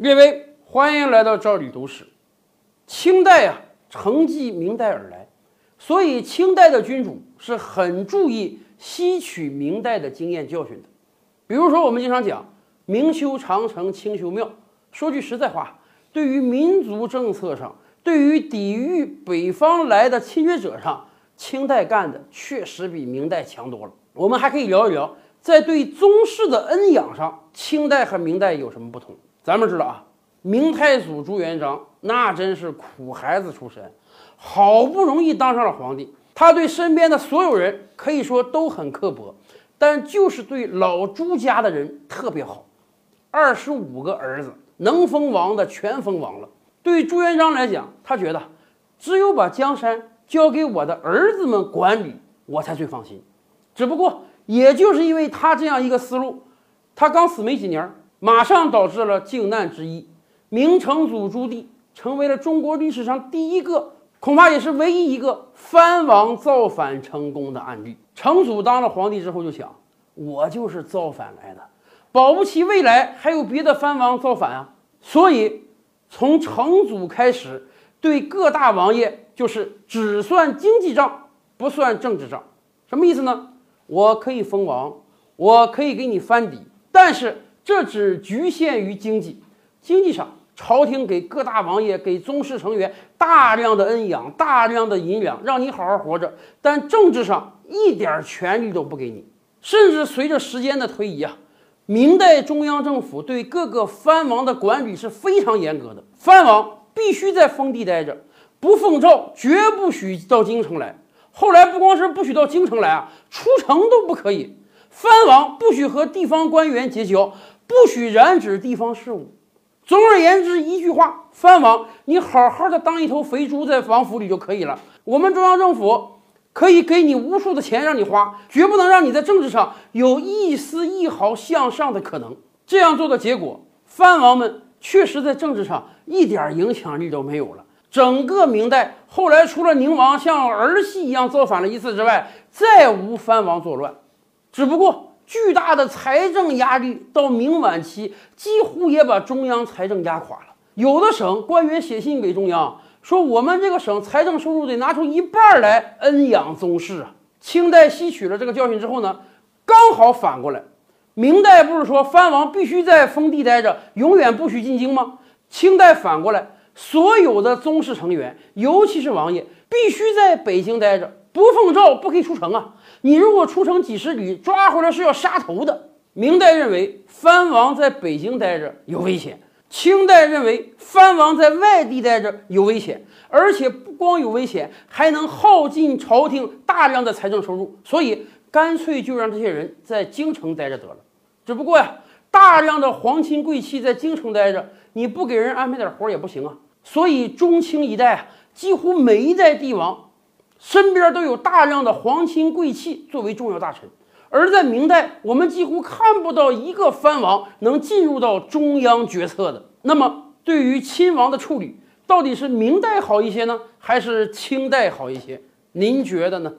列位，欢迎来到赵李读史。清代啊，承继明代而来，所以清代的君主是很注意吸取明代的经验教训的。比如说，我们经常讲“明修长城，清修庙”。说句实在话，对于民族政策上，对于抵御北方来的侵略者上，清代干的确实比明代强多了。我们还可以聊一聊，在对宗室的恩养上，清代和明代有什么不同。咱们知道啊，明太祖朱元璋那真是苦孩子出身，好不容易当上了皇帝，他对身边的所有人可以说都很刻薄，但就是对老朱家的人特别好。二十五个儿子能封王的全封王了。对朱元璋来讲，他觉得只有把江山交给我的儿子们管理，我才最放心。只不过，也就是因为他这样一个思路，他刚死没几年。马上导致了靖难之役，明成祖朱棣成为了中国历史上第一个，恐怕也是唯一一个藩王造反成功的案例。成祖当了皇帝之后就想，我就是造反来的，保不齐未来还有别的藩王造反啊。所以从成祖开始，对各大王爷就是只算经济账，不算政治账。什么意思呢？我可以封王，我可以给你翻底，但是。这只局限于经济，经济上，朝廷给各大王爷、给宗室成员大量的恩养、大量的银两，让你好好活着。但政治上一点权利都不给你。甚至随着时间的推移啊，明代中央政府对各个藩王的管理是非常严格的。藩王必须在封地待着，不奉诏绝不许到京城来。后来不光是不许到京城来啊，出城都不可以。藩王不许和地方官员结交。不许染指地方事务。总而言之，一句话，藩王，你好好的当一头肥猪在王府里就可以了。我们中央政府可以给你无数的钱让你花，绝不能让你在政治上有一丝一毫向上的可能。这样做的结果，藩王们确实在政治上一点影响力都没有了。整个明代后来，除了宁王像儿戏一样造反了一次之外，再无藩王作乱。只不过。巨大的财政压力到明晚期，几乎也把中央财政压垮了。有的省官员写信给中央，说我们这个省财政收入得拿出一半来恩养宗室啊。清代吸取了这个教训之后呢，刚好反过来。明代不是说藩王必须在封地待着，永远不许进京吗？清代反过来，所有的宗室成员，尤其是王爷，必须在北京待着。不奉诏不可以出城啊！你如果出城几十里，抓回来是要杀头的。明代认为藩王在北京待着有危险，清代认为藩王在外地待着有危险，而且不光有危险，还能耗尽朝廷大量的财政收入，所以干脆就让这些人在京城待着得了。只不过呀，大量的皇亲贵戚在京城待着，你不给人安排点活也不行啊。所以中清一代啊，几乎每一代帝王。身边都有大量的皇亲贵戚作为重要大臣，而在明代，我们几乎看不到一个藩王能进入到中央决策的。那么，对于亲王的处理，到底是明代好一些呢，还是清代好一些？您觉得呢？